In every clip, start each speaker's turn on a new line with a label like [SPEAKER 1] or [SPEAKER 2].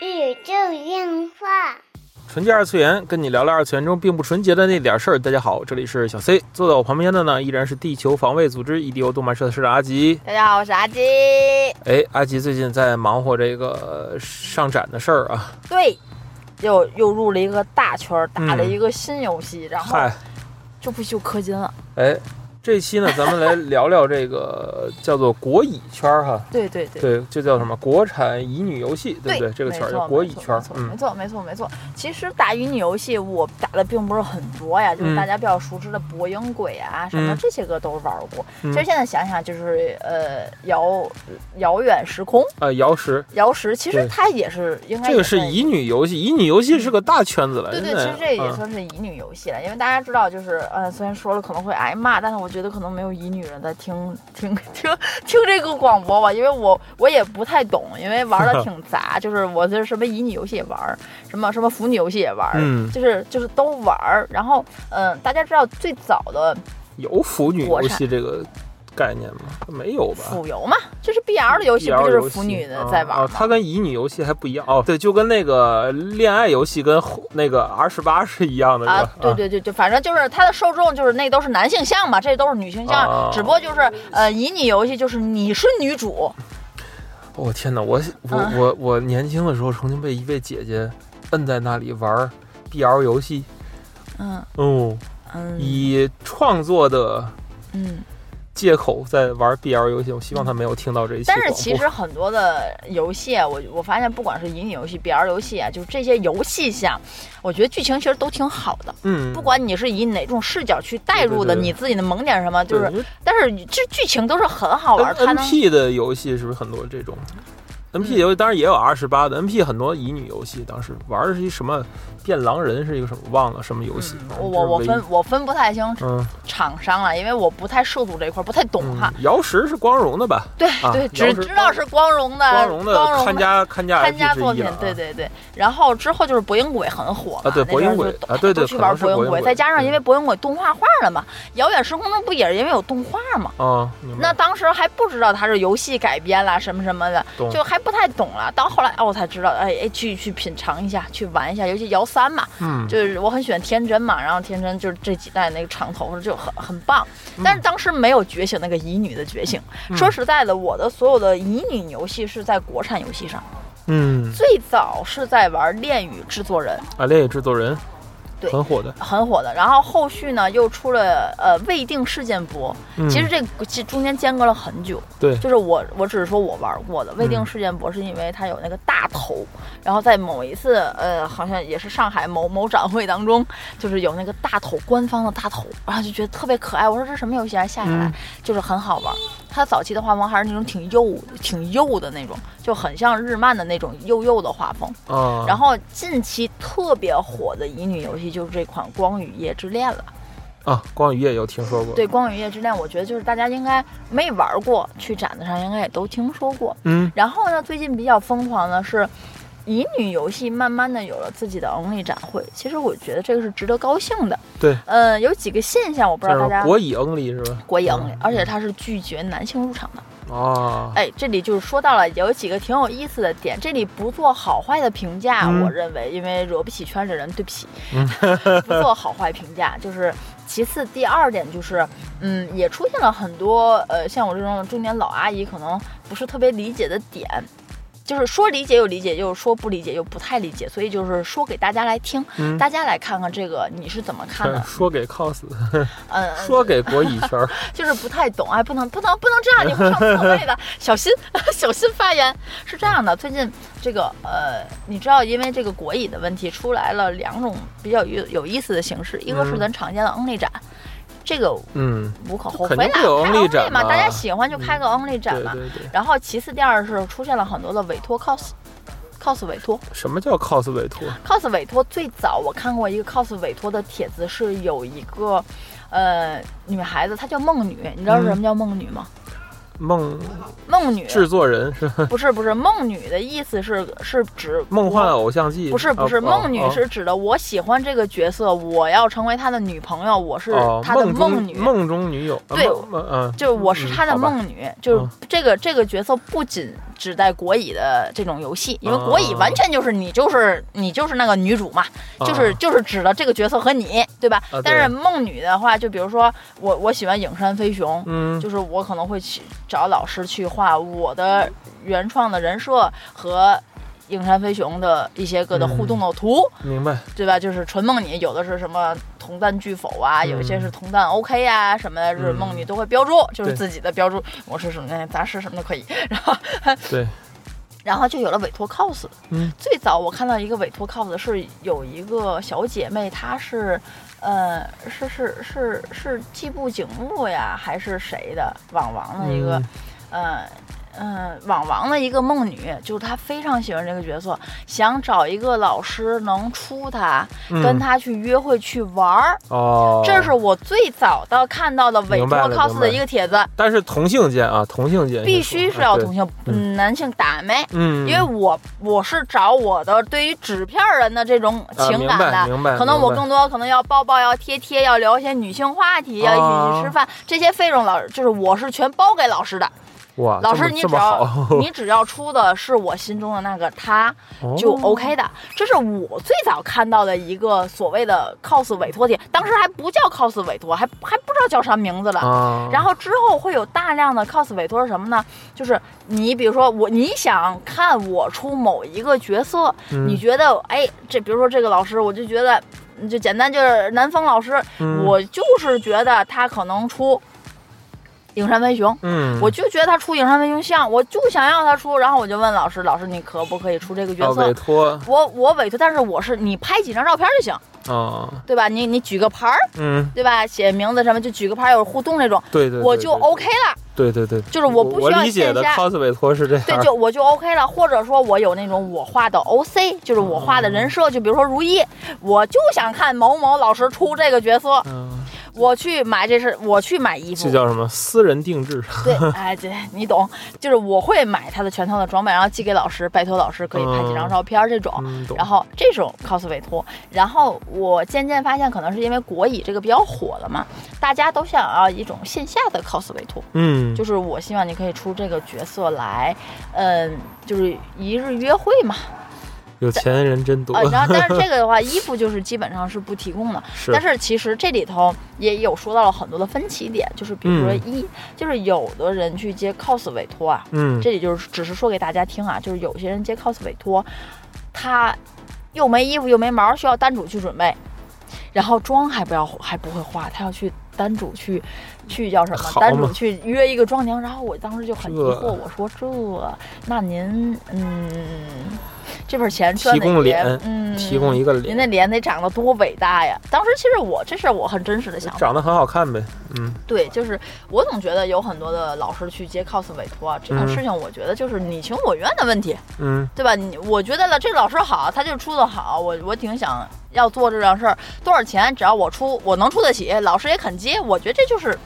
[SPEAKER 1] 宇宙电话。
[SPEAKER 2] 纯洁二次元，跟你聊聊二次元中并不纯洁的那点事儿。大家好，这里是小 C，坐在我旁边的呢依然是地球防卫组织 EDO 动漫社的社长阿吉。
[SPEAKER 3] 大家好，我是阿吉。
[SPEAKER 2] 哎，阿吉最近在忙活这个上展的事儿啊。
[SPEAKER 3] 对，又又入了一个大圈，打了一个新游戏，然后
[SPEAKER 2] 嗨，
[SPEAKER 3] 就不就氪金了。
[SPEAKER 2] 哎，这期呢，咱们来聊聊这个叫做国乙圈儿哈。
[SPEAKER 3] 对对对。
[SPEAKER 2] 对，就叫什么国产乙女游戏，对不对？这个圈儿叫国乙圈儿
[SPEAKER 3] 没。错没
[SPEAKER 2] 嗯，
[SPEAKER 3] 错没错。其实打乙女游戏我打的并不是很多呀，就是
[SPEAKER 2] 嗯
[SPEAKER 3] 大家比较熟知的博英鬼啊什么
[SPEAKER 2] 嗯
[SPEAKER 3] 这些个都玩过。
[SPEAKER 2] 嗯
[SPEAKER 3] 其实现在想想，就是呃遥遥远时空
[SPEAKER 2] 啊，瑶石，
[SPEAKER 3] 遥石，其实它也是应该
[SPEAKER 2] 这个是乙女游戏，乙女游戏是个大圈子了。
[SPEAKER 3] 对对，其实这也
[SPEAKER 2] 嗯
[SPEAKER 3] 算是乙女游戏了，因为大家知道，就是呃，虽然说了可能会挨骂，但是我觉得可能没有乙女人在听 听听听这个广播吧，因为我我也不太懂，因为玩的挺杂，就是我是什么乙女游戏也玩，什么什么腐女游戏也玩，
[SPEAKER 2] 嗯
[SPEAKER 3] 就是就是都玩。然后嗯、呃大家知道最早的
[SPEAKER 2] 有腐女游戏这个概念吗？没有吧？
[SPEAKER 3] 腐游嘛，就是 BL 的游戏，不就是腐女的
[SPEAKER 2] 啊
[SPEAKER 3] 在玩吗？
[SPEAKER 2] 啊它跟乙女游戏还不一样哦。对，就跟那个恋爱游戏跟那个 R 十八是一样的，
[SPEAKER 3] 啊？，对对对对，反正就是它的受众就是那都是男性向嘛，这都是女性向，
[SPEAKER 2] 啊
[SPEAKER 3] 只不过就是呃，乙女游戏就是你是女主，
[SPEAKER 2] 我、天哪！我我
[SPEAKER 3] 嗯
[SPEAKER 2] 我我年轻的时候曾经被一位姐姐摁在那里玩 BL 游戏，
[SPEAKER 3] 嗯
[SPEAKER 2] 哦，
[SPEAKER 3] 嗯
[SPEAKER 2] 以创作的
[SPEAKER 3] 嗯。
[SPEAKER 2] 借口在玩 BL 游戏。我希望他没有听到这一期
[SPEAKER 3] 但。是其实很多的游戏啊，我我发现不管是乙女游戏、BL 游戏啊，就是这些游戏下，我觉得剧情其实都挺好的。
[SPEAKER 2] 嗯，
[SPEAKER 3] 不管你是以哪种视角去带入的，
[SPEAKER 2] 对对对
[SPEAKER 3] 你自己的萌点什么，就是，但是这剧情都是很好玩
[SPEAKER 2] ，N P 的游戏是不是很多这种？N P 游戏当然也有 R 十八的，N P 很多乙女游戏，当时玩的是一什么变狼人是一个什么忘了什么游戏
[SPEAKER 3] 嗯，我我我分我分不太清
[SPEAKER 2] 嗯
[SPEAKER 3] 厂商了，因为我不太涉足这一块，不太懂哈。
[SPEAKER 2] 嗯，瑶石是光荣的吧？
[SPEAKER 3] 对
[SPEAKER 2] 啊
[SPEAKER 3] 对，只知道是光荣的
[SPEAKER 2] 光荣的看家看家
[SPEAKER 3] 看家作品对对对。然后之后就是博影鬼很火嘛，
[SPEAKER 2] 啊对博影鬼
[SPEAKER 3] 就
[SPEAKER 2] 啊对对
[SPEAKER 3] 都去玩
[SPEAKER 2] 博
[SPEAKER 3] 博影鬼，再加上因为
[SPEAKER 2] 嗯
[SPEAKER 3] 博影鬼动画化了嘛，遥远时空中不也是因为有动画嘛？
[SPEAKER 2] 啊，
[SPEAKER 3] 那当时还不知道它是游戏改编啦什么什么的，就还不太懂了。到后来哦，我才知道，哎哎，去去品尝一下，去玩一下，尤其摇三嘛，
[SPEAKER 2] 嗯，
[SPEAKER 3] 就是我很喜欢天真嘛，然后天真就是这几代那个长头发就很很棒，
[SPEAKER 2] 嗯。
[SPEAKER 3] 但是当时没有觉醒那个乙女的觉醒。说实在的，我的所有的乙女游戏是在国产游戏上，
[SPEAKER 2] 嗯。
[SPEAKER 3] 最早是在玩《恋与制作人。
[SPEAKER 2] 啊，恋与制作人
[SPEAKER 3] 对
[SPEAKER 2] 很火的，》，
[SPEAKER 3] 很火的，然后后续呢又出了呃未定事件簿，
[SPEAKER 2] 嗯。
[SPEAKER 3] 其实这中间间隔了很久。
[SPEAKER 2] 对。
[SPEAKER 3] 就是我，我只是说我玩过的未定
[SPEAKER 2] 嗯
[SPEAKER 3] 事件簿，是因为它有那个大头，然后在某一次，呃，好像也是上海某某展会当中，就是有那个大头，官方的大头，然后就觉得特别可爱。我说这什么游戏啊？下下来、
[SPEAKER 2] 嗯
[SPEAKER 3] 就是很好玩。它早期的画风还是那种挺幼、挺幼的那种，就很像日漫的那种幼幼的画风。
[SPEAKER 2] 啊，
[SPEAKER 3] 然后近期特别火的乙女游戏就是这款《光与夜之恋》了。
[SPEAKER 2] 啊，光与夜有听说过，
[SPEAKER 3] 对，《光与夜之恋》，我觉得就是大家应该没玩过，去展子上应该也都听说过。
[SPEAKER 2] 嗯
[SPEAKER 3] 然后呢，最近比较疯狂的是，乙女游戏慢慢的有了自己的 Only 展会。其实我觉得这个是值得高兴的。
[SPEAKER 2] 对，
[SPEAKER 3] 呃，有几个现象，我不知道大家
[SPEAKER 2] 国乙 Only 是吧？
[SPEAKER 3] 国乙 Only，、
[SPEAKER 2] 嗯
[SPEAKER 3] 而且它是拒绝男性入场的。
[SPEAKER 2] 哦，
[SPEAKER 3] 哎，这里就是说到了有几个挺有意思的点，这里不做好坏的评价，
[SPEAKER 2] 嗯
[SPEAKER 3] 我认为，因为惹不起圈里人，对不起，
[SPEAKER 2] 嗯
[SPEAKER 3] 不做好坏评价。就是其次，第二点就是，嗯，也出现了很多呃，像我这种中年老阿姨可能不是特别理解的点。就是说理解又理解，就是说不理解又不太理解，所以就是说给大家来听，
[SPEAKER 2] 嗯
[SPEAKER 3] 大家来看看这个你是怎么看的？
[SPEAKER 2] 说给 cos，
[SPEAKER 3] 嗯，
[SPEAKER 2] 说给国乙圈儿，
[SPEAKER 3] 就是不太懂，哎，不能不能不能这样，你会上错位的，小心小心发言。是这样的，最近这个呃，你知道，因为这个国乙的问题，出来了两种比较有有意思的形式，一个是
[SPEAKER 2] 嗯
[SPEAKER 3] 咱常见的 Only 展，这个
[SPEAKER 2] 嗯，
[SPEAKER 3] 无可厚非啦
[SPEAKER 2] ，Only 展
[SPEAKER 3] 嘛，大家喜欢就开个 Only 展嘛。然后其次，第二是出现了很多的委托 cos。cos 委托
[SPEAKER 2] 什么叫 cos 委托？
[SPEAKER 3] cos 委托最早我看过一个 cos 委托的帖子，是有一个，呃，女孩子她叫梦女，你知道什么叫梦女吗？
[SPEAKER 2] 梦
[SPEAKER 3] 梦女。
[SPEAKER 2] 制作人是吧？
[SPEAKER 3] 不是不是梦女的意思是是指
[SPEAKER 2] 梦幻偶像剧，
[SPEAKER 3] 不是不是，
[SPEAKER 2] 哦
[SPEAKER 3] 梦女
[SPEAKER 2] 哦。
[SPEAKER 3] 是指的我喜欢这个角色，我要成为他的女朋友，我是
[SPEAKER 2] 哦
[SPEAKER 3] 他的
[SPEAKER 2] 梦
[SPEAKER 3] 女。
[SPEAKER 2] 梦中女友，啊
[SPEAKER 3] 对
[SPEAKER 2] 嗯，
[SPEAKER 3] 就是我是他的梦女，就是
[SPEAKER 2] 嗯
[SPEAKER 3] 这个这个角色不仅只在国乙的这种游戏，因为
[SPEAKER 2] 哦
[SPEAKER 3] 国乙完全就是你就是你就是那个女主嘛，就是
[SPEAKER 2] 啊
[SPEAKER 3] 就是指的这个角色和你，对吧？
[SPEAKER 2] 啊？
[SPEAKER 3] 但是梦女的话，就比如说我我喜欢影山飞雄，
[SPEAKER 2] 嗯，
[SPEAKER 3] 就是我可能会去找老师去画我的原创的人设和影山飞雄的一些个的互动的图，
[SPEAKER 2] 明白，
[SPEAKER 3] 对吧？就是纯梦女，有的是什么同赞拒否啊，有一些是同赞 OK 啊什么的，就是梦女都会标注，就是自己的标注，我是什么杂事什么都可以。然后，
[SPEAKER 2] 对，
[SPEAKER 3] 然后就有了委托 cos。
[SPEAKER 2] 嗯，
[SPEAKER 3] 最早我看到一个委托 cos 是有一个小姐妹，她是。呃，是是是是季布景木呀，还是谁的网王的一个，
[SPEAKER 2] 嗯
[SPEAKER 3] 呃，嗯，网王的一个梦女，就是她非常喜欢这个角色，想找一个老师能出她，
[SPEAKER 2] 嗯
[SPEAKER 3] 跟她去约会去玩儿。
[SPEAKER 2] 哦，
[SPEAKER 3] 这是我最早的看到的委托
[SPEAKER 2] 白了
[SPEAKER 3] cos
[SPEAKER 2] 明白
[SPEAKER 3] 的一个帖子，
[SPEAKER 2] 但是同性间啊，同性间
[SPEAKER 3] 必须是要同
[SPEAKER 2] 性，
[SPEAKER 3] 性，嗯，男性打没。
[SPEAKER 2] 嗯，
[SPEAKER 3] 因为我我是找我的对于纸片人的这种情感的，可能我
[SPEAKER 2] 明白。
[SPEAKER 3] 更多可能要抱抱，要贴贴，要聊一些女性话题，要一起去吃饭，这些费用老就是我是全包给老师的。
[SPEAKER 2] 哇，
[SPEAKER 3] 老师你只要 你只要出的是我心中的那个他，就
[SPEAKER 2] 哦
[SPEAKER 3] OK 的。这是我最早看到的一个所谓的 cos 委托帖，当时还不叫 cos 委托，还还不知道叫啥名字了。
[SPEAKER 2] 啊，
[SPEAKER 3] 然后之后会有大量的 cos 委托是什么呢？就是你比如说我，你想看我出某一个角色，
[SPEAKER 2] 嗯
[SPEAKER 3] 你觉得哎，这比如说这个老师，我就觉得嗯就简单就是南方老师，
[SPEAKER 2] 嗯
[SPEAKER 3] 我就是觉得他可能出影山飞雄。
[SPEAKER 2] 嗯，
[SPEAKER 3] 我就觉得他出影山飞雄像，我就想要他出，然后我就问老师，老师你可不可以出这个角
[SPEAKER 2] 啊
[SPEAKER 3] 色？
[SPEAKER 2] 委托
[SPEAKER 3] 我我委托，但是我是你拍几张照片就行，
[SPEAKER 2] 啊，
[SPEAKER 3] 对吧？你你举个牌儿，
[SPEAKER 2] 嗯，
[SPEAKER 3] 对吧？写名字什么就举个牌儿有互动那种，
[SPEAKER 2] 对对，对
[SPEAKER 3] 我就 OK 了。
[SPEAKER 2] 对对对，
[SPEAKER 3] 就是我不需要
[SPEAKER 2] 我理解的
[SPEAKER 3] 线下
[SPEAKER 2] cos 委托是这样，
[SPEAKER 3] 对，就我就 OK 了，或者说我有那种我画的 OC，就是我画的人设，就比如说如意，我就想看某某老师出这个角色，
[SPEAKER 2] 嗯，
[SPEAKER 3] 我去买这是我去买衣服。
[SPEAKER 2] 这，叫什么？私人定制？
[SPEAKER 3] 对，哎，对你懂，就是我会买他的全套的装备，然后寄给老师，拜托老师可以拍几张照片这种。然后这种 cos 委托，然后我渐渐发现，可能是因为国乙这个比较火了嘛，大家都想要一种线下的 cos 委托，
[SPEAKER 2] 嗯，
[SPEAKER 3] 就是我希望你可以出这个角色来，嗯，就是一日约会嘛，
[SPEAKER 2] 有钱人真多
[SPEAKER 3] 啊，，然后但是这个的话，衣服就是基本上是不提供的。
[SPEAKER 2] 是
[SPEAKER 3] 但是其实这里头也有说到了很多的分歧点，就是比如说
[SPEAKER 2] 嗯
[SPEAKER 3] 一，就是有的人去接 cos 委托啊，
[SPEAKER 2] 嗯，
[SPEAKER 3] 这里就是只是说给大家听啊，就是有些人接 cos 委托，他又没衣服又没毛，需要单主去准备，然后妆还不要还不会化，他要去单主去去叫什么？单主去约一个妆娘，然后我当时就很疑惑，我说这那您嗯这份钱赚
[SPEAKER 2] 提供脸
[SPEAKER 3] 嗯
[SPEAKER 2] 提供一个
[SPEAKER 3] 您
[SPEAKER 2] 脸，
[SPEAKER 3] 那脸得长得多伟大呀！当时其实我这是我很真实的想法，
[SPEAKER 2] 长得很好看呗，嗯，
[SPEAKER 3] 对，就是我总觉得有很多的老师去接 cos 委托啊，这种
[SPEAKER 2] 嗯
[SPEAKER 3] 事情，我觉得就是你情我愿的问题，
[SPEAKER 2] 嗯，
[SPEAKER 3] 对吧？你我觉得了，这老师好，他就出的好，我我挺想要做这样事儿，多少钱只要我出，我能出得起，老师也肯接，我觉得这就是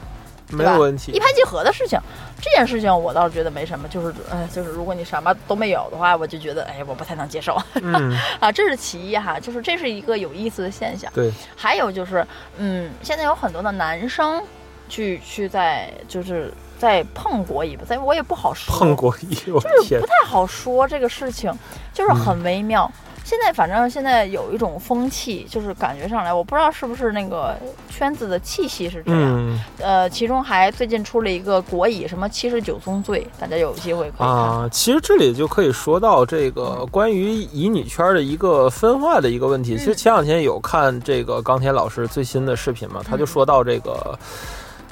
[SPEAKER 2] 没有问题
[SPEAKER 3] 一，拍即合的事情。这件事情我倒是觉得没什么，就是哎，就是如果你什么都没有的话，我就觉得哎，我不太能接受
[SPEAKER 2] 嗯，
[SPEAKER 3] 啊，这是其一哈，就是这是一个有意思的现象。
[SPEAKER 2] 对，
[SPEAKER 3] 还有就是，嗯，现在有很多的男生去去在就是在碰国乙吧，在我也不好说，
[SPEAKER 2] 碰国一，我天
[SPEAKER 3] 就是不，太好说这个事情，就是很微妙。现在反正现在有一种风气，就是感觉上来，我不知道是不是那个圈子的气息是这样。
[SPEAKER 2] 嗯
[SPEAKER 3] 呃，其中还最近出了一个国乙什么七十九宗罪，大家有机会可以看。
[SPEAKER 2] 啊，其实这里就可以说到这个关于乙女圈的一个分化的一个问题。其实前两天有看这个钢铁老师最新的视频嘛，他就说到这个。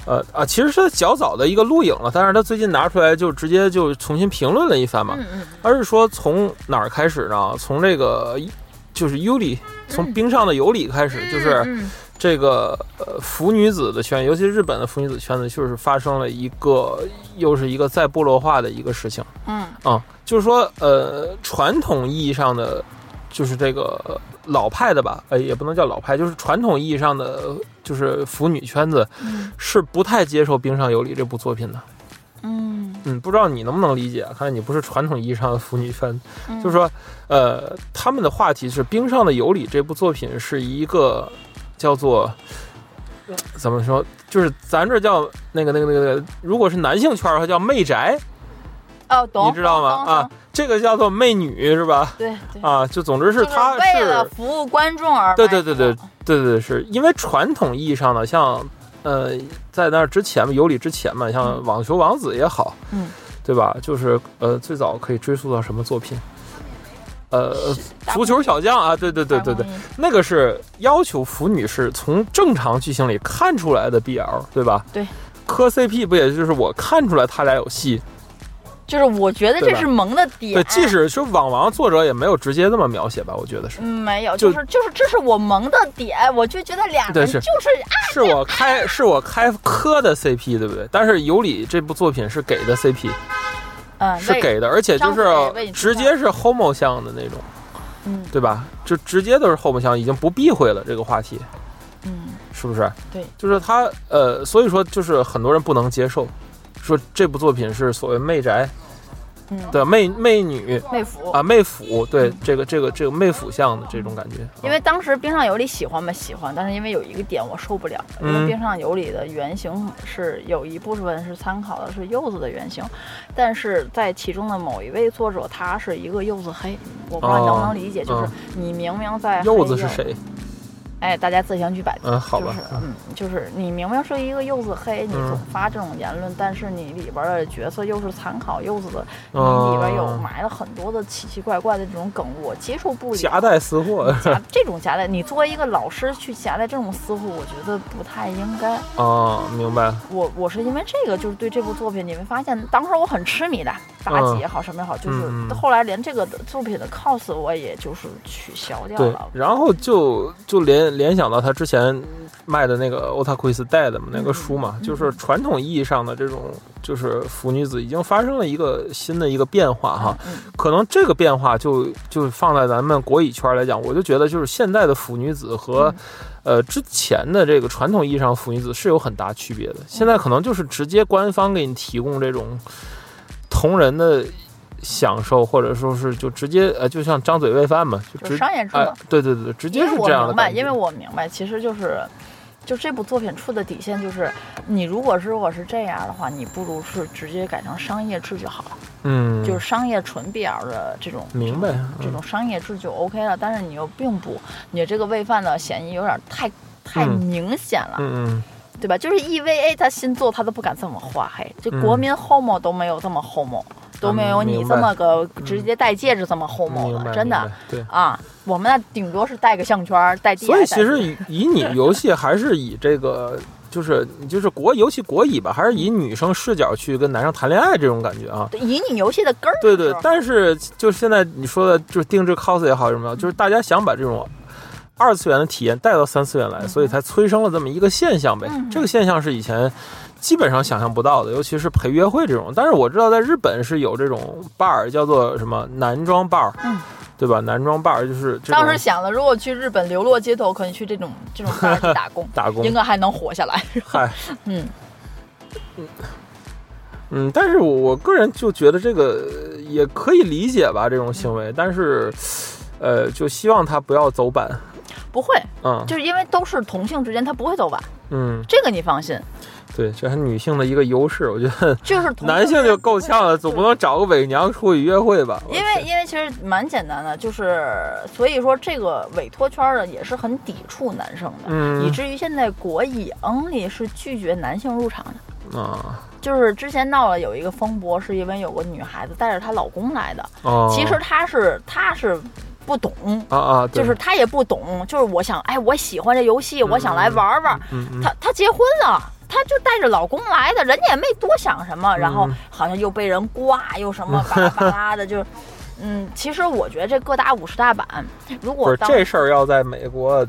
[SPEAKER 2] 呃啊，其实是较早的一个录影了，但是他最近拿出来就直接就重新评论了一番嘛。
[SPEAKER 3] 嗯嗯
[SPEAKER 2] 而是说从哪儿开始呢？从这个就是尤里，从
[SPEAKER 3] 嗯
[SPEAKER 2] 冰上的尤里开始，就是
[SPEAKER 3] 嗯
[SPEAKER 2] 这个呃腐女子的圈，尤其是日本的腐女子圈子，就是发生了一个又是一个再部落化的一个事情
[SPEAKER 3] 嗯
[SPEAKER 2] 啊，就是说呃传统意义上的就是这个老派的吧，呃也不能叫老派，就是传统意义上的就是腐女圈子
[SPEAKER 3] 嗯
[SPEAKER 2] 是不太接受《冰上有礼》这部作品的。
[SPEAKER 3] 嗯
[SPEAKER 2] 嗯，不知道你能不能理解？看来你不是传统意义上的腐女圈，
[SPEAKER 3] 嗯
[SPEAKER 2] 就是说，呃，他们的话题是《冰上的有礼》这部作品是一个叫做怎么说，就是咱这叫那个那个那个那个，如果是男性圈的话叫媚宅，
[SPEAKER 3] 哦，懂，
[SPEAKER 2] 你知道吗？啊，这个叫做媚女是吧？
[SPEAKER 3] 对对，
[SPEAKER 2] 啊，就总之是
[SPEAKER 3] 就
[SPEAKER 2] 它
[SPEAKER 3] 为了
[SPEAKER 2] 是，
[SPEAKER 3] 服务观众而
[SPEAKER 2] 对对对对对对，是因为传统意义上的，像呃，在那之前嘛，尤里之前嘛，像
[SPEAKER 3] 嗯
[SPEAKER 2] 网球王子也好，
[SPEAKER 3] 嗯，
[SPEAKER 2] 对吧？就是呃，最早可以追溯到什么作品？呃，足球小将啊，对对对对对，，那个是要求腐女是从正常剧情里看出来的 BL，对吧？
[SPEAKER 3] 对。
[SPEAKER 2] 磕 CP 不也就是我看出来他俩有戏？
[SPEAKER 3] 就是我觉得这是萌的点。
[SPEAKER 2] 对，即使说网王作者也没有直接这么描写吧，我觉得是。
[SPEAKER 3] 嗯没有，
[SPEAKER 2] 就
[SPEAKER 3] 就是就是这是我萌的点，我就觉得俩人就是
[SPEAKER 2] 是我开是我开磕的 CP，对不对？但是尤里这部作品是给的 CP，
[SPEAKER 3] 嗯
[SPEAKER 2] 是给的，而且就是直接是 homo 向的那种，
[SPEAKER 3] 嗯
[SPEAKER 2] 对吧？就直接都是 homo 向，已经不避讳了这个话题，
[SPEAKER 3] 嗯
[SPEAKER 2] 是不是？
[SPEAKER 3] 对，
[SPEAKER 2] 就是他呃，所以说就是很多人不能接受，说这部作品是所谓媚宅
[SPEAKER 3] 嗯
[SPEAKER 2] 的媚媚女
[SPEAKER 3] 媚腐
[SPEAKER 2] 啊，媚腐，对这个这个这个媚腐向的这种感觉，
[SPEAKER 3] 因为当时冰上有里喜欢嘛？喜欢，但是因为有一个点我受不了，因
[SPEAKER 2] 嗯
[SPEAKER 3] 为冰上有里的原型是有一部分是参考的是柚子的原型，但是在其中的某一位作者他是一个柚子黑，我不知道你能不能理解，就是
[SPEAKER 2] 嗯
[SPEAKER 3] 你明明在
[SPEAKER 2] 柚子是？谁？
[SPEAKER 3] 哎，大家自行去百度。
[SPEAKER 2] 嗯，好吧
[SPEAKER 3] 就是，嗯，就是你明明是一个柚子黑，你
[SPEAKER 2] 嗯
[SPEAKER 3] 总发这种言论，但是你里边的角色又是参考柚子的，你
[SPEAKER 2] 嗯
[SPEAKER 3] 里边有埋了很多的奇奇怪怪的这种梗，我接受不了。
[SPEAKER 2] 夹带私货
[SPEAKER 3] 夹这种夹带，你作为一个老师去夹带这种私货，我觉得不太应该。
[SPEAKER 2] 哦，明白。
[SPEAKER 3] 我我是因为这个，就是对这部作品，你会发现当时我很痴迷的，妲己也好，什么也好，就是后来连这个作品的 cos 我也就是取消掉
[SPEAKER 2] 对
[SPEAKER 3] 了，。
[SPEAKER 2] 然后就就联联想到他之前卖的那个《Otaku is Dead》嘛，那个书嘛，
[SPEAKER 3] 嗯
[SPEAKER 2] 就是传统意义上的这种，就是腐女子已经发生了一个新的一个变化哈。
[SPEAKER 3] 嗯，
[SPEAKER 2] 可能这个变化就就放在咱们国语圈来讲，我就觉得就是现在的腐女子和、
[SPEAKER 3] 嗯
[SPEAKER 2] 呃之前的这个传统意义上腐女子是有很大区别的。现在可能就是直接官方给你提供这种同人的享受，或者说是就直接呃，就像张嘴喂饭嘛，就
[SPEAKER 3] 商业制作，。
[SPEAKER 2] 哎对对对，直接是这样的
[SPEAKER 3] 明白，因为我明白，其实就是。就这部作品出的底线就是，你如果是如果是这样的话，你不如是直接改成商业制就好了，
[SPEAKER 2] 嗯，
[SPEAKER 3] 就是商业纯 BL 的这种
[SPEAKER 2] 明白
[SPEAKER 3] 这
[SPEAKER 2] 嗯
[SPEAKER 3] 种商业制就 OK 了。但是你又并不，你这个喂饭的嫌疑有点太太
[SPEAKER 2] 嗯
[SPEAKER 3] 明显了，
[SPEAKER 2] 嗯嗯
[SPEAKER 3] 对吧？就是 EVA 他新作他都不敢这么画嘿，就
[SPEAKER 2] 嗯
[SPEAKER 3] 国民 homo 都没有这么 homo，、都没有你这么个直接戴戒指这么 homo 的，真的
[SPEAKER 2] 对。
[SPEAKER 3] 啊。我们那顶多是戴个项圈儿，戴戒。
[SPEAKER 2] 所以其实以以你游戏还是以这个。就是就是国，游戏国乙吧，还是以女生视角去跟男生谈恋爱这种感觉啊。
[SPEAKER 3] 以你游戏的根儿，
[SPEAKER 2] 对对，但是就现在你说的，就是定制 cos 也好什么，就是大家想把这种二次元的体验带到三次元来，所以才催生了这么一个现象呗。
[SPEAKER 3] 嗯
[SPEAKER 2] 这个现象是以前基本上想象不到的，尤其是陪约会这种。但是我知道在日本是有这种 bar 叫做什么男装 bar，
[SPEAKER 3] 嗯，
[SPEAKER 2] 对吧？男装 bar 就是
[SPEAKER 3] 当时想了，如果去日本流落街头，可能去这种这种打工，
[SPEAKER 2] 打工
[SPEAKER 3] 应，该还能活下来。
[SPEAKER 2] 嗨，
[SPEAKER 3] 嗯，
[SPEAKER 2] 嗯，但是我我个人就觉得这个呃也可以理解吧，这种行为，但是，呃，就希望他不要走板，
[SPEAKER 3] 不会，
[SPEAKER 2] 嗯
[SPEAKER 3] 就是因为都是同性之间，他不会走晚？
[SPEAKER 2] 嗯，
[SPEAKER 3] 这个你放心。
[SPEAKER 2] 对，这是女性的一个优势，我觉得
[SPEAKER 3] 就是
[SPEAKER 2] 男性就够呛了，总不能找个伪娘出去约会吧？
[SPEAKER 3] 因为因为其实蛮简单的，就是所以说这个委托圈儿的也是很抵触男生的，
[SPEAKER 2] 嗯
[SPEAKER 3] 以至于现在国乙 Only 是拒绝男性入场的。
[SPEAKER 2] 啊
[SPEAKER 3] 就是之前闹了有一个风波，是因为有个女孩子带着她老公来的，
[SPEAKER 2] 哦，
[SPEAKER 3] 其实她是她是不懂。
[SPEAKER 2] 啊啊，
[SPEAKER 3] 就是他也不懂，就是我想，哎，我喜欢这游戏，我想来玩玩。
[SPEAKER 2] 嗯嗯
[SPEAKER 3] 她她结婚了，他就带着老公来的，人家也没多想什么，然后
[SPEAKER 2] 嗯
[SPEAKER 3] 好像又被人挂，又什么巴拉巴拉的，就是，嗯，其实我觉得这各打五十大板，如果
[SPEAKER 2] 这事儿要在美国。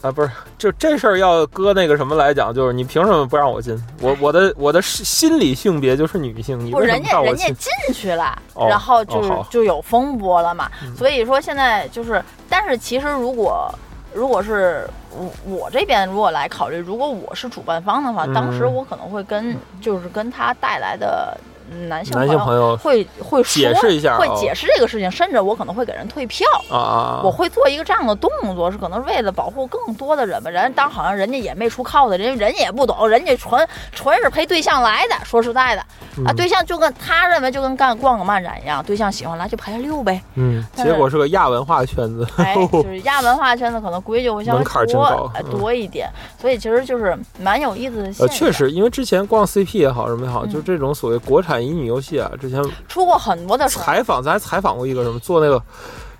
[SPEAKER 2] 啊，不是，就这事儿要搁那个什么来讲，就是你凭什么不让我进？我我的我的心理性别就是女性，你
[SPEAKER 3] 不，
[SPEAKER 2] 为什
[SPEAKER 3] 人家人家
[SPEAKER 2] 进？
[SPEAKER 3] 去了，
[SPEAKER 2] 哦
[SPEAKER 3] 然后就、
[SPEAKER 2] 哦
[SPEAKER 3] 就有风波了嘛。
[SPEAKER 2] 嗯
[SPEAKER 3] 所以说现在就是，但是其实如果如果是我我这边如果来考虑，如果我是主办方的话，
[SPEAKER 2] 嗯
[SPEAKER 3] 当时我可能会跟就是跟他带来的嗯男性
[SPEAKER 2] 男性朋友
[SPEAKER 3] 会会说
[SPEAKER 2] 解释一下哦
[SPEAKER 3] 会解释这个事情，甚至我可能会给人退票。
[SPEAKER 2] 啊啊，
[SPEAKER 3] 我会做一个这样的动作，是可能为了保护更多的人吧。人当好像人家也没出靠的，人人也不懂，人家纯纯是陪对象来的。说实在的，啊，
[SPEAKER 2] 嗯
[SPEAKER 3] 对象就跟他认为就跟干逛个漫展一样，对象喜欢来就陪他溜呗。
[SPEAKER 2] 嗯，结果是个亚文化圈子，
[SPEAKER 3] 哎，就 是亚文化圈子可能规矩会稍微
[SPEAKER 2] 门槛儿真
[SPEAKER 3] 多多一点，所以其实就是蛮有意思的现
[SPEAKER 2] 呃，
[SPEAKER 3] 象。
[SPEAKER 2] 确实，因为之前逛 CP 也好，什么也好，
[SPEAKER 3] 嗯
[SPEAKER 2] 就这种所谓国产乙女游戏啊，之前
[SPEAKER 3] 出过很多的，
[SPEAKER 2] 采访咱还采访过一个什么做那个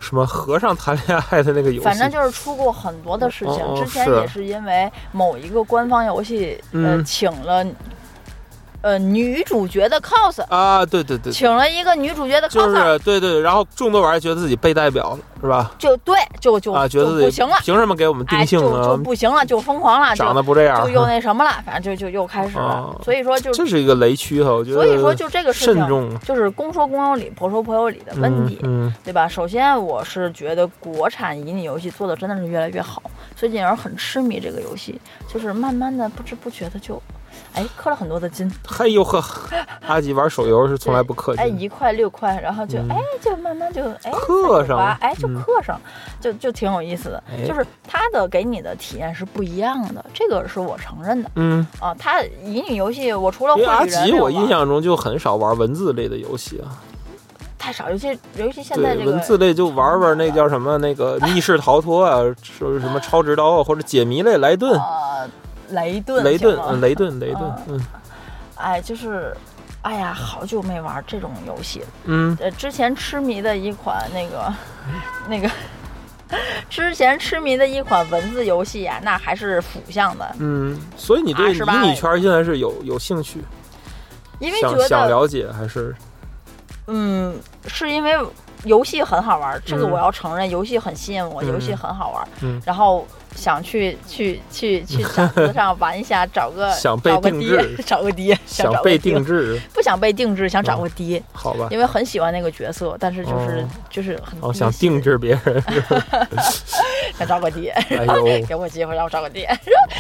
[SPEAKER 2] 什么和尚谈恋爱的那个游戏，
[SPEAKER 3] 反正就是出过很多的事情。之前也是因为某一个官方游戏，呃，
[SPEAKER 2] 嗯
[SPEAKER 3] 请了。呃，女主角的 cos，
[SPEAKER 2] 啊，对对对，
[SPEAKER 3] 请了一个女主角的 cos，
[SPEAKER 2] 就是对对，然后众多玩家觉得自己被代表了，是吧？
[SPEAKER 3] 就对，就就
[SPEAKER 2] 啊，觉得自己
[SPEAKER 3] 就不行了，
[SPEAKER 2] 凭什么给我们定性呢？
[SPEAKER 3] 就不行了，就疯狂了，就
[SPEAKER 2] 长得不这样
[SPEAKER 3] 就，又那什么了，反正就就又开始了
[SPEAKER 2] 啊。
[SPEAKER 3] 所以说就
[SPEAKER 2] 这是一个雷区哈，我觉得。
[SPEAKER 3] 所以说就这个事情
[SPEAKER 2] 慎重
[SPEAKER 3] 就是公说公有理，婆说婆有理的问题。
[SPEAKER 2] 嗯，
[SPEAKER 3] 对吧？首先，我是觉得国产乙女游戏做的真的是越来越好，最近有人很痴迷这个游戏，就是慢慢的不知不觉的就，哎，氪了很多的金，
[SPEAKER 2] 嘿呦呵，阿吉玩手游是从来不氪
[SPEAKER 3] 哎，一块六块，然后就、
[SPEAKER 2] 嗯
[SPEAKER 3] 哎，就慢慢就哎
[SPEAKER 2] 氪上
[SPEAKER 3] 398哎，就
[SPEAKER 2] 嗯
[SPEAKER 3] 氪上，就就挺有意思的，
[SPEAKER 2] 哎
[SPEAKER 3] 就是它的给你的体验是不一样的，这个是我承认的
[SPEAKER 2] 嗯，
[SPEAKER 3] 啊。它乙女游戏我除了
[SPEAKER 2] 阿吉我印象中就很少玩文字类的游戏啊，
[SPEAKER 3] 太少，尤其尤其现在，这个
[SPEAKER 2] 文字类就玩玩那叫什么那个密室逃脱啊，说是什么超直刀啊，或者解谜类莱顿。
[SPEAKER 3] 呃雷顿
[SPEAKER 2] 雷顿雷顿，雷顿，嗯。
[SPEAKER 3] 哎，就是，哎呀，好久没玩这种游戏了。
[SPEAKER 2] 嗯。
[SPEAKER 3] 呃，之前痴迷的一款那个，那个，之前痴迷的一款文字游戏呀、那还是腐向的，
[SPEAKER 2] 嗯，所以你对迷你圈现在是有有兴趣，
[SPEAKER 3] 因为觉
[SPEAKER 2] 想了解还是
[SPEAKER 3] 嗯，是因为游戏很好玩，这个
[SPEAKER 2] 嗯。
[SPEAKER 3] 我要承认，游戏很吸引我，游戏
[SPEAKER 2] 嗯。
[SPEAKER 3] 很好玩，
[SPEAKER 2] 嗯。
[SPEAKER 3] 然后想去去去去展子上玩一下，找个
[SPEAKER 2] 想被
[SPEAKER 3] 找个
[SPEAKER 2] 定
[SPEAKER 3] 爹
[SPEAKER 2] 制，
[SPEAKER 3] 找个爹，
[SPEAKER 2] 想被定制，
[SPEAKER 3] 不想被定制，想找
[SPEAKER 2] 嗯
[SPEAKER 3] 个爹，
[SPEAKER 2] 好吧？
[SPEAKER 3] 因为很喜欢那个角色，但是就是、
[SPEAKER 2] 哦。
[SPEAKER 3] 就是很
[SPEAKER 2] 哦，想定制别人，
[SPEAKER 3] 想找个爹，给我机会让我找个爹，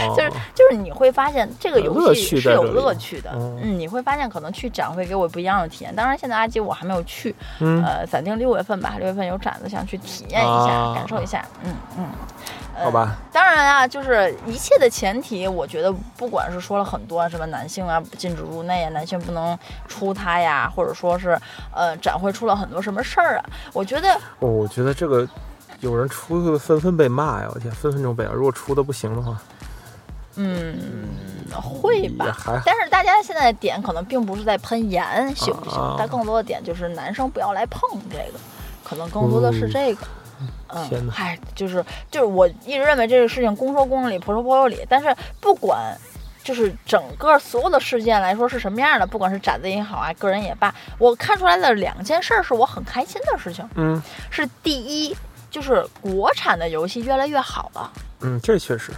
[SPEAKER 2] 哦。
[SPEAKER 3] 就是就是你会发现这个游戏是有乐。趣的，
[SPEAKER 2] 嗯。
[SPEAKER 3] 嗯，你会发现可能去展会给我不一样的体验。当然，现在阿基我还没有去，
[SPEAKER 2] 嗯。
[SPEAKER 3] 呃，暂定六月份吧，六月份有展子，想去体验一下，
[SPEAKER 2] 啊
[SPEAKER 3] 感受一下，嗯嗯。呃
[SPEAKER 2] 好吧，
[SPEAKER 3] 当然啊，就是一切的前提，我觉得不管是说了很多什么男性啊禁止入内啊，男性不能出他呀，或者说是呃展会出了很多什么事儿啊，我觉得
[SPEAKER 2] 哦，我觉得这个有人出纷纷被骂呀，我天，分分钟被骂。如果出的不行的话，
[SPEAKER 3] 嗯会吧。但是大家现在的点可能并不是在喷盐行不行
[SPEAKER 2] 啊，
[SPEAKER 3] 但更多的点就是男生不要来碰这个，可能更多的是这个。嗯，
[SPEAKER 2] 天哪
[SPEAKER 3] 嗨，就是就是我一直认为这个事情公说公有理，婆说婆有理。但是不管就是整个所有的事件来说是什么样的，不管是展子也好啊，个人也罢，我看出来的两件事儿是我很开心的事情，
[SPEAKER 2] 嗯
[SPEAKER 3] 是第一，就是国产的游戏越来越好了。
[SPEAKER 2] 嗯，这确实，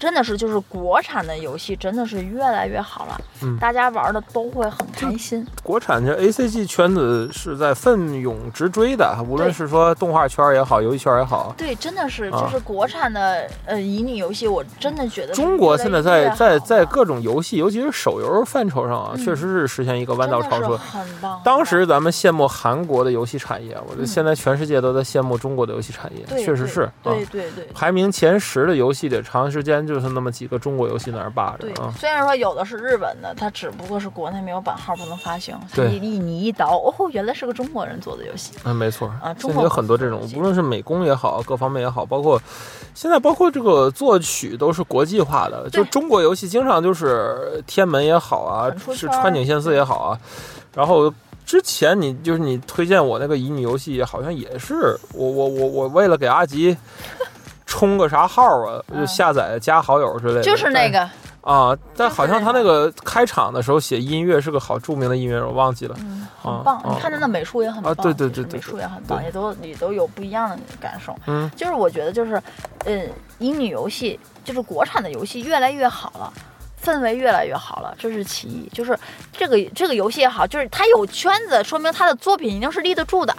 [SPEAKER 3] 真的是，就是国产的游戏真的是越来越好了，
[SPEAKER 2] 嗯
[SPEAKER 3] 大家玩的都会很开心。
[SPEAKER 2] 国产这 A C G 圈子是在奋勇直追的，无论是说动画圈也好，游戏圈也好。
[SPEAKER 3] 对，真的是，
[SPEAKER 2] 啊
[SPEAKER 3] 就是国产的呃乙女游戏，我真的觉得
[SPEAKER 2] 中国现在在在在各种游戏，尤其是手游范畴上啊，
[SPEAKER 3] 嗯
[SPEAKER 2] 确实是实现一个弯道超车。
[SPEAKER 3] 很棒。
[SPEAKER 2] 当时咱们羡慕韩国的游戏产业，我觉得
[SPEAKER 3] 嗯
[SPEAKER 2] 现在全世界都在羡慕中国的游戏产业，确实是啊。
[SPEAKER 3] 对对对
[SPEAKER 2] 排名前十的游戏得，长时间就是那么几个中国游戏在那儿霸
[SPEAKER 3] 对
[SPEAKER 2] 着啊。
[SPEAKER 3] 虽然说有的是日本的，它只不过是国内没有版号不能发行，它
[SPEAKER 2] 对
[SPEAKER 3] 一一你一倒，哦，原来是个中国人做的游戏。
[SPEAKER 2] 嗯，没错
[SPEAKER 3] 啊中国
[SPEAKER 2] 有很多这种，无论是美工也好，各方面也好，包括现在包括这个作曲都是国际化的。就中国游戏经常就是天门也好啊是川井宪司也好啊，然后。之前你就是你推荐我那个乙女游戏，好像也是我我我我为了给阿吉充个啥号啊，就
[SPEAKER 3] 嗯
[SPEAKER 2] 下载加好友之类的。
[SPEAKER 3] 就是那个，
[SPEAKER 2] 啊，但好像他
[SPEAKER 3] 那
[SPEAKER 2] 那个开场的时候写音乐是个好著名的音乐人，我忘记了。
[SPEAKER 3] 嗯，
[SPEAKER 2] 啊
[SPEAKER 3] 很棒。
[SPEAKER 2] 啊
[SPEAKER 3] 你看他的美术也很棒，
[SPEAKER 2] 啊对对对对
[SPEAKER 3] 美术也很棒，也都也都有不一样的感受。
[SPEAKER 2] 嗯，
[SPEAKER 3] 就是我觉得就是，嗯，乙女游戏就是国产的游戏越来越好了。氛围越来越好了，这是其一。就是这个这个游戏也好，就是它有圈子，说明它的作品一定是立得住的。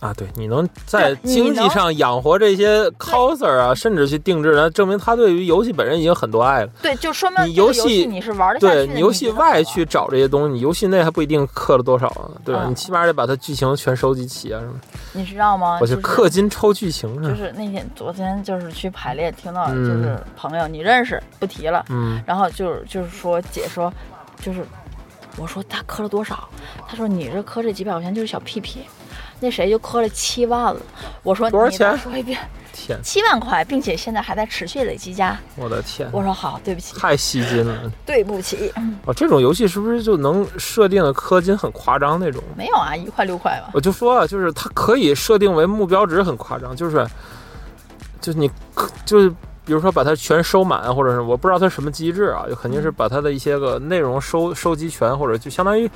[SPEAKER 2] 啊，对，你能在经济上养活这些 coser 啊，甚至去定制，那证明他对于游戏本身已经很多爱了。
[SPEAKER 3] 对，就说明
[SPEAKER 2] 你
[SPEAKER 3] 游
[SPEAKER 2] 游戏
[SPEAKER 3] 你是玩的。
[SPEAKER 2] 对你游戏外去找这些东西，你游戏内还不一定氪了多少啊，对吧？
[SPEAKER 3] 嗯
[SPEAKER 2] 你起码得把它剧情全收集齐啊什么。
[SPEAKER 3] 你知道吗？
[SPEAKER 2] 我去
[SPEAKER 3] 就
[SPEAKER 2] 氪金抽剧情
[SPEAKER 3] 就是那天昨天就是去排练，听到
[SPEAKER 2] 嗯
[SPEAKER 3] 就是朋友你认识不提了，
[SPEAKER 2] 嗯，
[SPEAKER 3] 然后就是就是说姐说就是我说他氪了多少，他说你这氪这几百块钱就是小屁屁，那谁就磕了七万了。我说
[SPEAKER 2] 多少钱
[SPEAKER 3] 说一遍，
[SPEAKER 2] 天，
[SPEAKER 3] 七万块，并且现在还在持续累积加。
[SPEAKER 2] 我的天，
[SPEAKER 3] 我说好，对不起，
[SPEAKER 2] 太吸金了。
[SPEAKER 3] 对不起，
[SPEAKER 2] 哦，这种游戏是不是就能设定的氪金很夸张那种？
[SPEAKER 3] 没有啊，一块六块吧。
[SPEAKER 2] 我就说啊，就是它可以设定为目标值很夸张，就是，就是你氪就是比如说把它全收满，或者是我不知道它什么机制啊，就肯定是把它的一些个内容收收集全，或者就相当于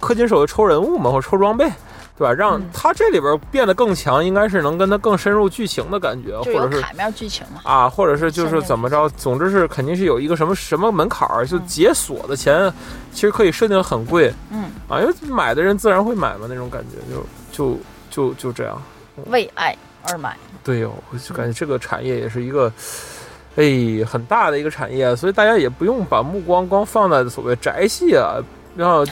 [SPEAKER 2] 氪金手游抽人物嘛，或者抽装备，对吧？让
[SPEAKER 3] 嗯
[SPEAKER 2] 它这里边变得更强，应该是能跟它更深入剧情的感觉，或者是
[SPEAKER 3] 卡面剧情嘛。
[SPEAKER 2] 啊，或者是就是怎么着，总之是肯定是有一个什么什么门槛儿，就
[SPEAKER 3] 嗯
[SPEAKER 2] 解锁的钱其实可以设定很贵
[SPEAKER 3] 嗯，
[SPEAKER 2] 啊，因为买的人自然会买嘛，那种感觉就就就就这样。
[SPEAKER 3] 为爱而买。
[SPEAKER 2] 对哟、我就感觉这个产业也是一个，哎，很大的一个产业，所以大家也不用把目光光放在所谓宅系啊，然后，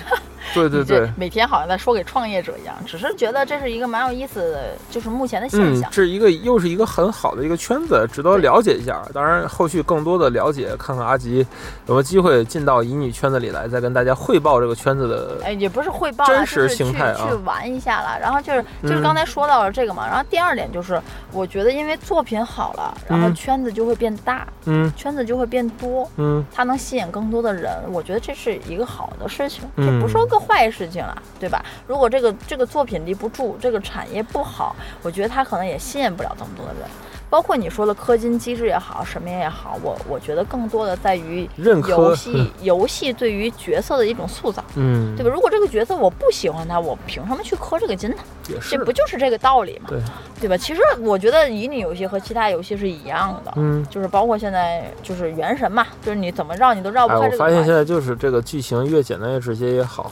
[SPEAKER 2] 对对对，
[SPEAKER 3] 每天好像在说给创业者一样，只是觉得这是一个蛮有意思的，就是目前的现
[SPEAKER 2] 嗯
[SPEAKER 3] 象，。
[SPEAKER 2] 这是一个又是一个很好的一个圈子，值得了解一下。当然，后续更多的了解，看看阿吉有没有机会进到乙女圈子里来，再跟大家汇报这个圈子的。
[SPEAKER 3] 哎，也不是汇报啊，
[SPEAKER 2] 真实形态啊
[SPEAKER 3] 去玩一下了。然后就是就是
[SPEAKER 2] 嗯
[SPEAKER 3] 刚才说到了这个嘛，然后第二点就是，我觉得因为作品好了，然后
[SPEAKER 2] 嗯
[SPEAKER 3] 圈子就会变大，
[SPEAKER 2] 嗯
[SPEAKER 3] 圈子就会变多，
[SPEAKER 2] 嗯
[SPEAKER 3] 它能吸引更多的人。我觉得这是一个好的事情，
[SPEAKER 2] 嗯
[SPEAKER 3] 这不是个坏事情啊，对吧？如果这个这个作品立不住，这个产业不好，我觉得他可能也吸引不了这么多人。包括你说的氪金机制也好，什么也好，我我觉得更多的在于游戏 游戏对于角色的一种塑造。
[SPEAKER 2] 嗯，
[SPEAKER 3] 对吧？如果这个角色我不喜欢他，我凭什么去氪这个金呢？这不就是这个道理吗？
[SPEAKER 2] 对，
[SPEAKER 3] 对吧？其实我觉得乙女游戏和其他游戏是一样的，
[SPEAKER 2] 嗯。
[SPEAKER 3] 就是包括现在就是原神嘛，就是你怎么绕你都绕
[SPEAKER 2] 哎，
[SPEAKER 3] 不开
[SPEAKER 2] 我
[SPEAKER 3] 这个关系。
[SPEAKER 2] 发现现在就是这个剧情越简单越直接越好。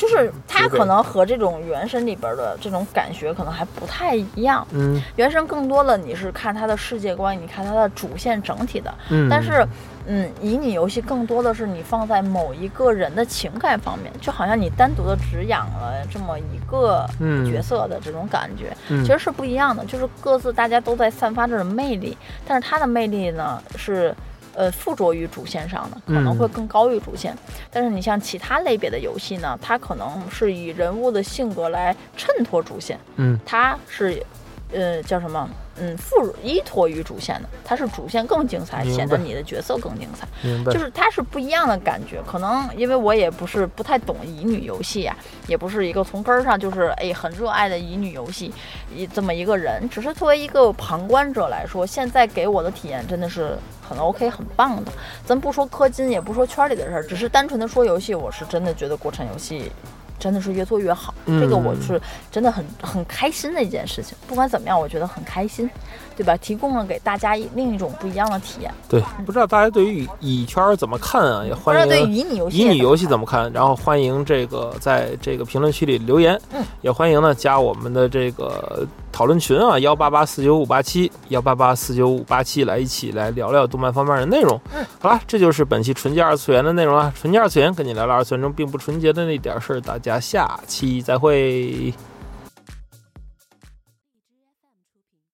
[SPEAKER 3] 就是它可能和这种原神里边的这种感觉可能还不太一样。
[SPEAKER 2] 嗯
[SPEAKER 3] 原神更多的你是看它的世界观，你看它的主线整体的，
[SPEAKER 2] 嗯，
[SPEAKER 3] 但是，嗯，乙女游戏更多的是你放在某一个人的情感方面，就好像你单独的只养了这么一个
[SPEAKER 2] 嗯
[SPEAKER 3] 角色的这种感觉，
[SPEAKER 2] 嗯
[SPEAKER 3] 其实是不一样的。就是各自大家都在散发这种魅力，但是它的魅力呢是。呃，附着于主线上的可能
[SPEAKER 2] 嗯。
[SPEAKER 3] 会更高于主线，但是你像其他类别的游戏呢，它可能是以人物的性格来衬托主线，
[SPEAKER 2] 嗯。
[SPEAKER 3] 它是，呃，叫什么？嗯，附依托于主线的，它是主线更精彩，显得你的角色更精彩，
[SPEAKER 2] 明白，
[SPEAKER 3] 就是它是不一样的感觉。可能因为我也不是不太懂乙女游戏啊，也不是一个从根儿上就是哎很热爱的乙女游戏一这么一个人，只是作为一个旁观者来说，现在给我的体验真的是很 OK 很棒的。咱不说氪金，也不说圈里的事儿，只是单纯的说游戏，我是真的觉得国产游戏。真的是越做越好，这个我
[SPEAKER 2] 嗯
[SPEAKER 3] 是真的很很开心的一件事情。不管怎么样，我觉得很开心，对吧？提供了给大家另一种不一样的体验。
[SPEAKER 2] 对，不知道大家对于乙圈儿怎么看啊？也欢
[SPEAKER 3] 不知道对
[SPEAKER 2] 迎
[SPEAKER 3] 乙女游戏，
[SPEAKER 2] 乙女游戏怎么看？然后欢迎这个在这个评论区里留言，
[SPEAKER 3] 嗯，
[SPEAKER 2] 也欢迎呢加我们的这个讨论群啊，幺八八四九五八七幺八八四九五八七，来一起来聊聊动漫方面的内容。
[SPEAKER 3] 嗯，
[SPEAKER 2] 好啦，这就是本期纯洁二次元的内容了。纯洁二次元跟你聊聊二次元中并不纯洁的那点事儿，大家下期再会。